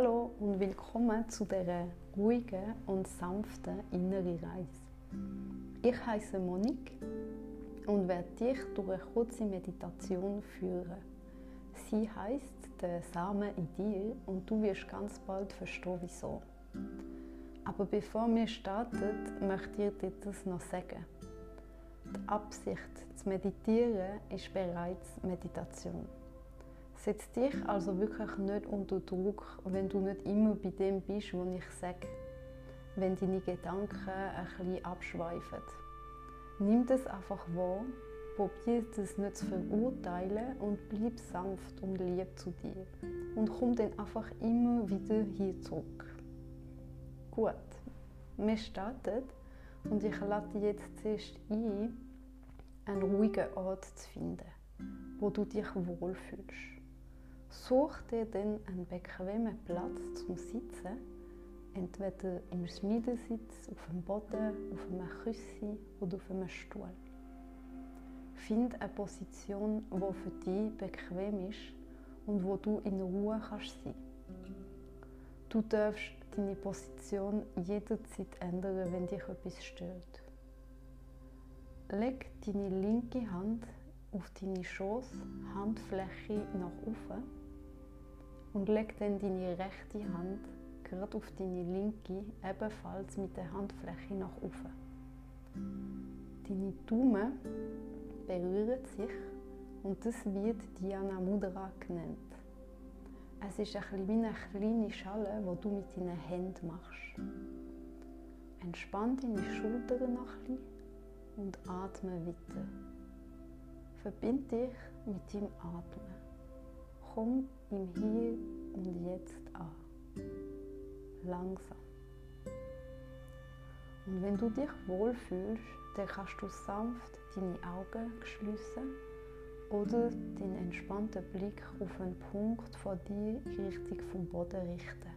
Hallo und willkommen zu dieser ruhigen und sanften inneren Reise. Ich heiße Monique und werde dich durch eine kurze Meditation führen. Sie heißt der Samen in dir und du wirst ganz bald verstehen, wieso. Aber bevor wir starten, möchte ich dir das noch sagen. Die Absicht zu meditieren ist bereits Meditation. Setz dich also wirklich nicht unter Druck, wenn du nicht immer bei dem bist, was ich sage. Wenn deine Gedanken ein bisschen abschweifen. Nimm das einfach wahr, probier das nicht zu verurteilen und bleib sanft und lieb zu dir. Und komm dann einfach immer wieder hier zurück. Gut, wir starten und ich lade dich jetzt zuerst ein, einen ruhigen Ort zu finden, wo du dich wohlfühlst. Such dir dann einen bequemen Platz zum Sitzen, entweder im Schneidersitz, auf dem Boden, auf einem Küssi oder auf einem Stuhl. Find eine Position, die für dich bequem ist und wo du in Ruhe kannst sein. Du darfst deine Position jederzeit ändern, wenn dich etwas stört. Leg deine linke Hand auf deine Schoß, Handfläche nach oben und leg dann deine rechte Hand gerade auf deine linke, ebenfalls mit der Handfläche nach oben. Deine Daumen berühren sich und das wird Dhyana Mudra genannt. Es ist ein bisschen wie eine kleine Schale, die du mit deinen Händen machst. Entspann deine Schultern noch ein und atme weiter. Verbind dich mit deinem Atmen. Komm im Hier und Jetzt an. Langsam. Und wenn du dich wohlfühlst, dann kannst du sanft deine Augen schließen oder den entspannten Blick auf einen Punkt vor dir in Richtung vom Boden richten.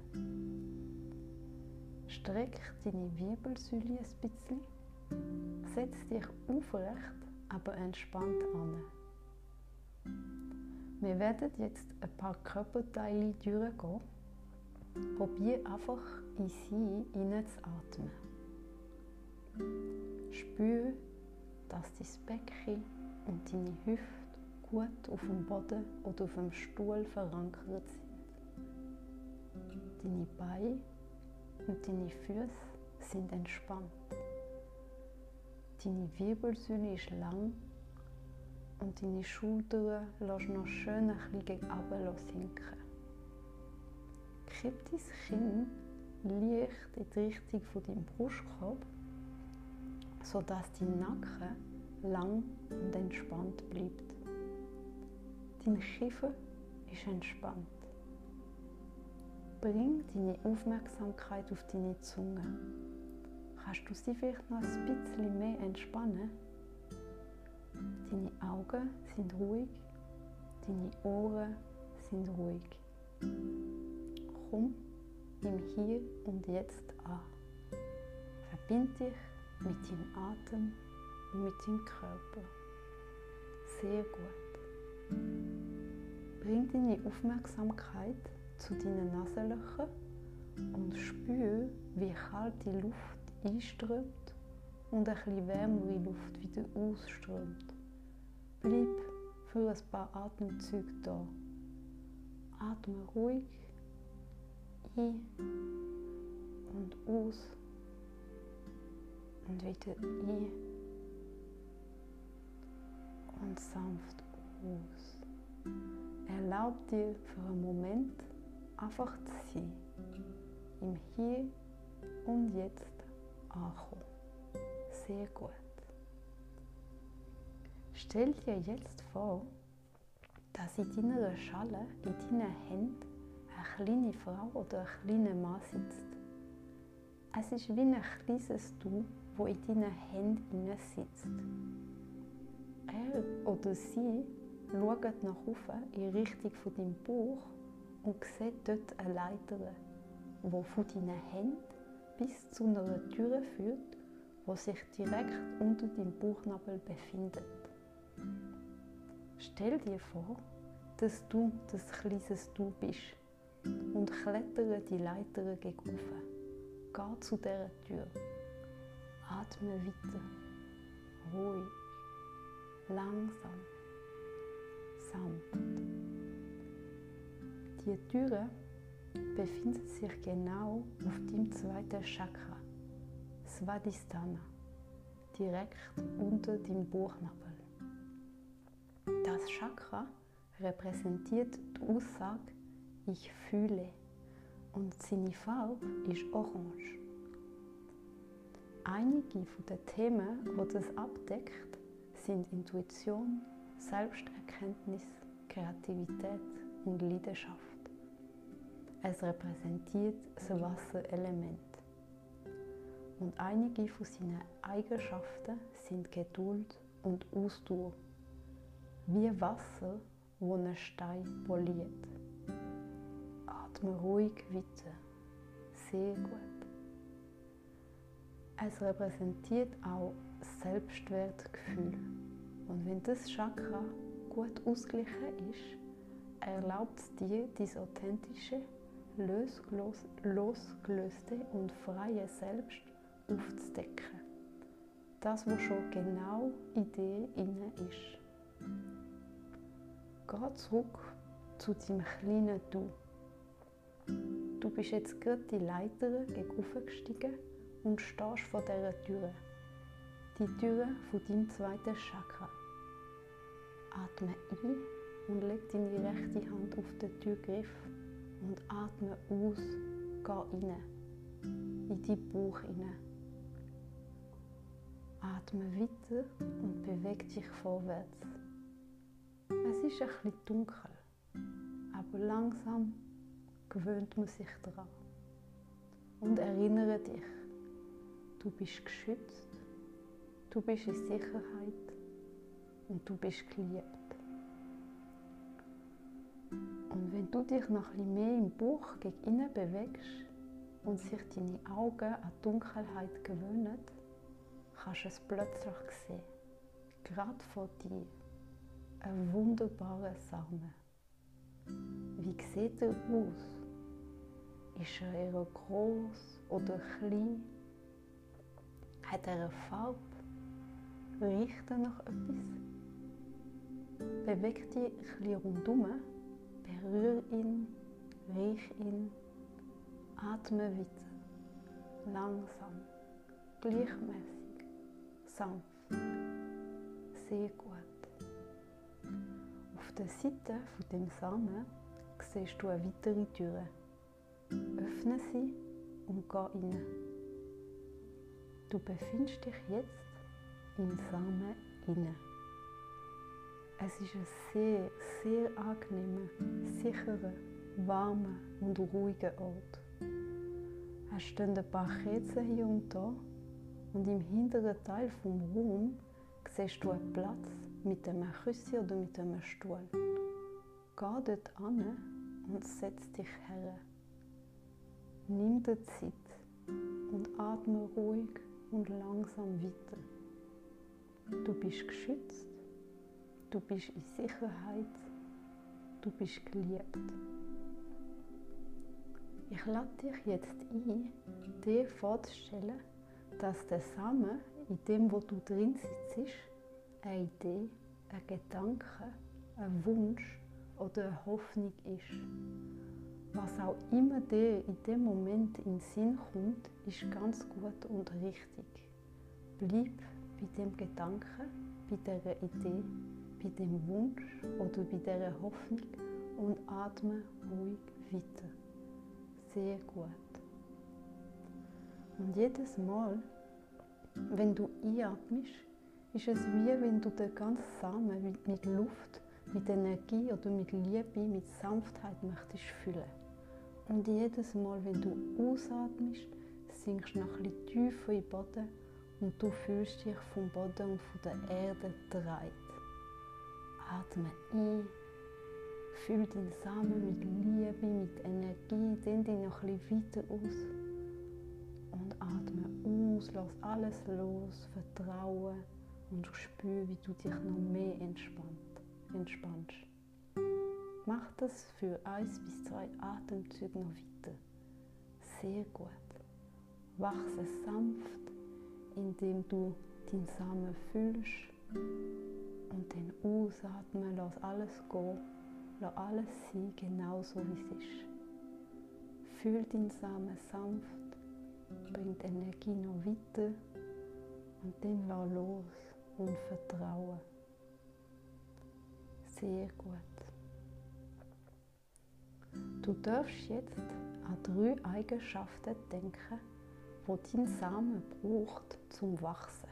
Streck deine Wirbelsäule ein bisschen, setz dich aufrecht, aber entspannt an. Wir werden jetzt ein paar Körperteile durchgehen. Probier einfach in sie hineinzuatmen. Spür, dass dein Becken und deine Hüfte gut auf dem Boden oder auf dem Stuhl verankert sind. Deine Beine und deine Füße sind entspannt. Deine Wirbelsäule ist lang und deine Schultern lässt noch schön ein bisschen sinken. Kipp dein Kinn leicht in die Richtung von deinem Brustkorb, sodass dein Nacken lang und entspannt bleibt. Dein Kiefer ist entspannt. Bring deine Aufmerksamkeit auf deine Zunge. Kannst du sie vielleicht noch ein bisschen mehr entspannen? Augen sind ruhig, deine Ohren sind ruhig. Komm im Hier und Jetzt an. Verbind dich mit deinem Atem und mit deinem Körper. Sehr gut. Bring deine Aufmerksamkeit zu deinen Nasenlöchern und spür, wie kalt die Luft einströmt und ein bisschen wärmere Luft wieder ausströmt. Bleib für ein paar Atemzüge da. Atme ruhig ein und aus und wieder ein und sanft aus. Erlaub dir für einen Moment einfach zu sein, im Hier und Jetzt ankommen. Sehr gut. Stell dir jetzt vor, dass in deiner Schale, in deinen Händen, eine kleine Frau oder ein kleiner Mann sitzt. Es ist wie ein kleines Du, wo in deinen Händen sitzt. Er oder sie schaut nach oben in Richtung von deinem Bauch und sieht dort eine Leiter, die von deinen Händen bis zu einer Tür führt, die sich direkt unter deinem Bauchnabel befindet. Stell dir vor, dass du das kleines Du bist und klettere die Leiter gegen Geh zu dieser Tür. Atme weiter. Ruhig. Langsam. Sanft. Die Türe befindet sich genau auf dem zweiten Chakra, Svadhisthana, direkt unter dem Bauchnabel. Das Chakra repräsentiert die Aussage Ich fühle und seine Farbe ist orange. Einige der Themen, die das abdeckt, sind Intuition, Selbsterkenntnis, Kreativität und Leidenschaft. Es repräsentiert das Wasserelement. Und einige von seinen Eigenschaften sind Geduld und Ausdauer, wie Wasser, wo einen Stein poliert. Atme ruhig weiter. Sehr gut. Es repräsentiert auch Selbstwertgefühl. Und wenn das Chakra gut ausgeglichen ist, erlaubt es dir, dein authentische, losgelöste und freie Selbst aufzudecken. Das, was schon genau in dir inne ist. Geh zurück zu deinem kleinen Du. Du bist jetzt gerade die Leiter gestiegen und stehst vor dieser Tür. Die Tür von deinem zweiten Chakra. Atme ein und leg deine rechte Hand auf den Türgriff und atme aus. Geh rein. In deinen Bauch rein. Atme weiter und beweg dich vorwärts. Ist ein bisschen dunkel, aber langsam gewöhnt man sich daran. Und erinnere dich, du bist geschützt, du bist in Sicherheit und du bist geliebt. Und wenn du dich noch ein mehr im Buch gegen innen bewegst und sich deine Augen an die Dunkelheit gewöhnen, kannst du es plötzlich sehen, gerade vor dir ein wunderbarer Samen. Wie sieht er aus? Ist er eher groß oder klein? Hat er eine Farbe? Riecht er nach etwas? Beweg dich ein bisschen rundum, berühr ihn, riech ihn, atme weiter, langsam, gleichmäßig, sanft, sehr gut. Der Seite von dem Samen siehst du eine weitere Tür. Öffne sie und geh rein. Du befindest dich jetzt im Samen inne. Es ist ein sehr, sehr angenehmer, sicherer, warmer und ruhiger Ort. Es stehen ein paar Kerzen hier und da und im hinteren Teil vom Raum siehst du einen Platz mit einem Küssi oder mit einem Stuhl. Geh dort an und setz dich her. Nimm dir Zeit und atme ruhig und langsam weiter. Du bist geschützt, du bist in Sicherheit, du bist geliebt. Ich lade dich jetzt ein, dir vorzustellen, dass der Samen in dem, wo du drin sitzt, eine Idee, ein Gedanke, ein Wunsch oder eine Hoffnung ist. Was auch immer dir in dem Moment in den Sinn kommt, ist ganz gut und richtig. Bleib bei dem Gedanken, bei dieser Idee, bei dem Wunsch oder bei dieser Hoffnung und atme ruhig weiter. Sehr gut. Und jedes Mal, wenn du einatmest, ist es wie wenn du den ganzen Samen mit Luft, mit Energie oder mit Liebe, mit Sanftheit möchtest füllen. Und jedes Mal, wenn du ausatmest, sinkst du noch bisschen tiefer in den Boden und du fühlst dich vom Boden und von der Erde dreit. Atme ein, fühl deinen Samen mit Liebe, mit Energie, dehn dich noch bisschen weiter aus und atme aus, lass alles los, vertraue und spür, wie du dich noch mehr entspannt, entspannst. Mach das für eins bis zwei Atemzüge noch weiter. Sehr gut. Wachse sanft, indem du den Samen fühlst und dann ausatmen, lass alles gehen, lass alles sein, genauso wie es ist. Fühl den Samen sanft, bring die Energie noch weiter und dann lass los und vertraue. Sehr gut. Du darfst jetzt an drei Eigenschaften denken, die dein Samen braucht zum Wachsen.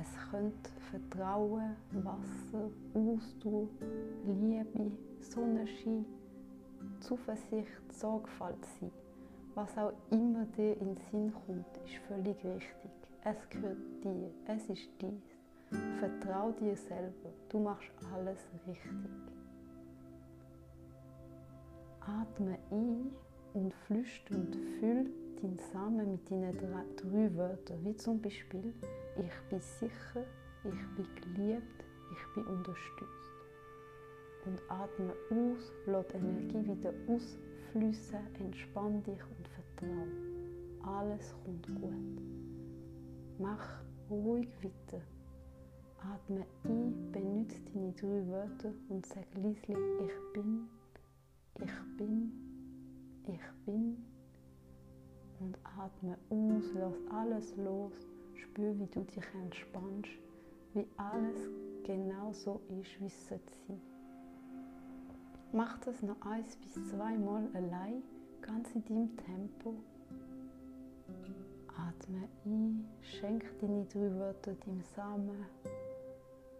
Es könnte Vertrauen, Wasser, Ausdauer, Liebe, Sonnenschein, Zuversicht, Sorgfalt sein. Was auch immer dir in den Sinn kommt, ist völlig richtig. Es gehört dir, es ist dies. Vertrau dir selber, du machst alles richtig. Atme ein und flüster und füll deinen Samen mit deinen drei Wörtern, wie zum Beispiel ich bin sicher, ich bin geliebt, ich bin unterstützt. Und atme aus, lass Energie wieder ausfließen, entspann dich und vertrau. Alles kommt gut. Mach ruhig weiter. Atme ein, benütze deine drei Wörter und sag leislich, ich bin, ich bin, ich bin. Und atme aus, lass alles los. Spür, wie du dich entspannst, wie alles genau so ist, wie es sein sollte. Mach das noch eins bis zweimal allein, ganz in deinem Tempo. Atme ein, schenk deine drei Wörter deinem Samen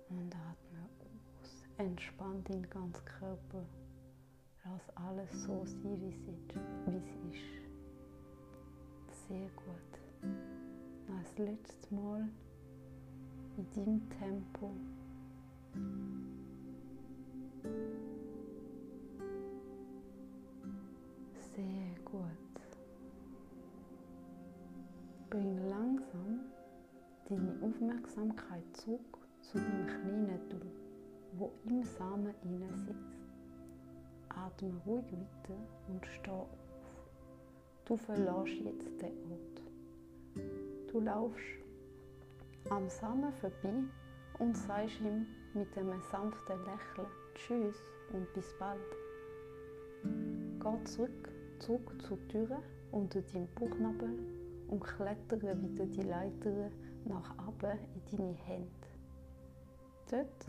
und atme aus. Entspann deinen ganzen Körper. Lass alles so sein, wie es ist. Sehr gut. Noch das letzte Mal in deinem Tempo. Gut. Bring langsam deine Aufmerksamkeit zurück zu dem kleinen Du, wo im Samen sitzt. Atme ruhig weiter und steh auf. Du verlässt jetzt den Ort. Du laufst am Samen vorbei und sagst ihm mit einem sanften Lächeln Tschüss und bis bald. Geh zurück, zurück zur Tür unter deinem Bauchnabel und klettere wieder die Leiter nach oben in deine Hände. Dort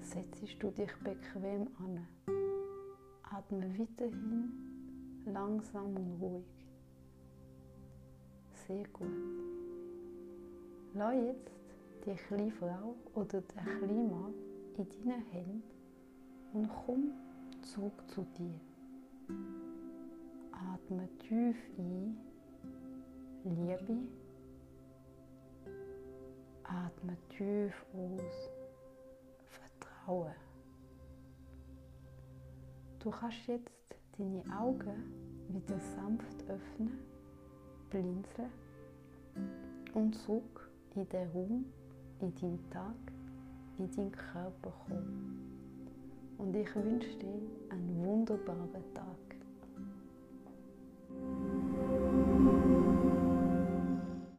setzt du dich bequem an. Atme weiterhin langsam und ruhig. Sehr gut. Lass jetzt die kleine Frau oder den kleinen Mann in deinen Händen und komm zurück zu dir. Atme tief ein, Liebe. Atme tief aus, Vertrauen. Du kannst jetzt deine Augen wieder sanft öffnen, blinzeln und zurück in den Raum, in deinen Tag, in deinen Körper kommen. Und ich wünsche dir einen wunderbaren Tag.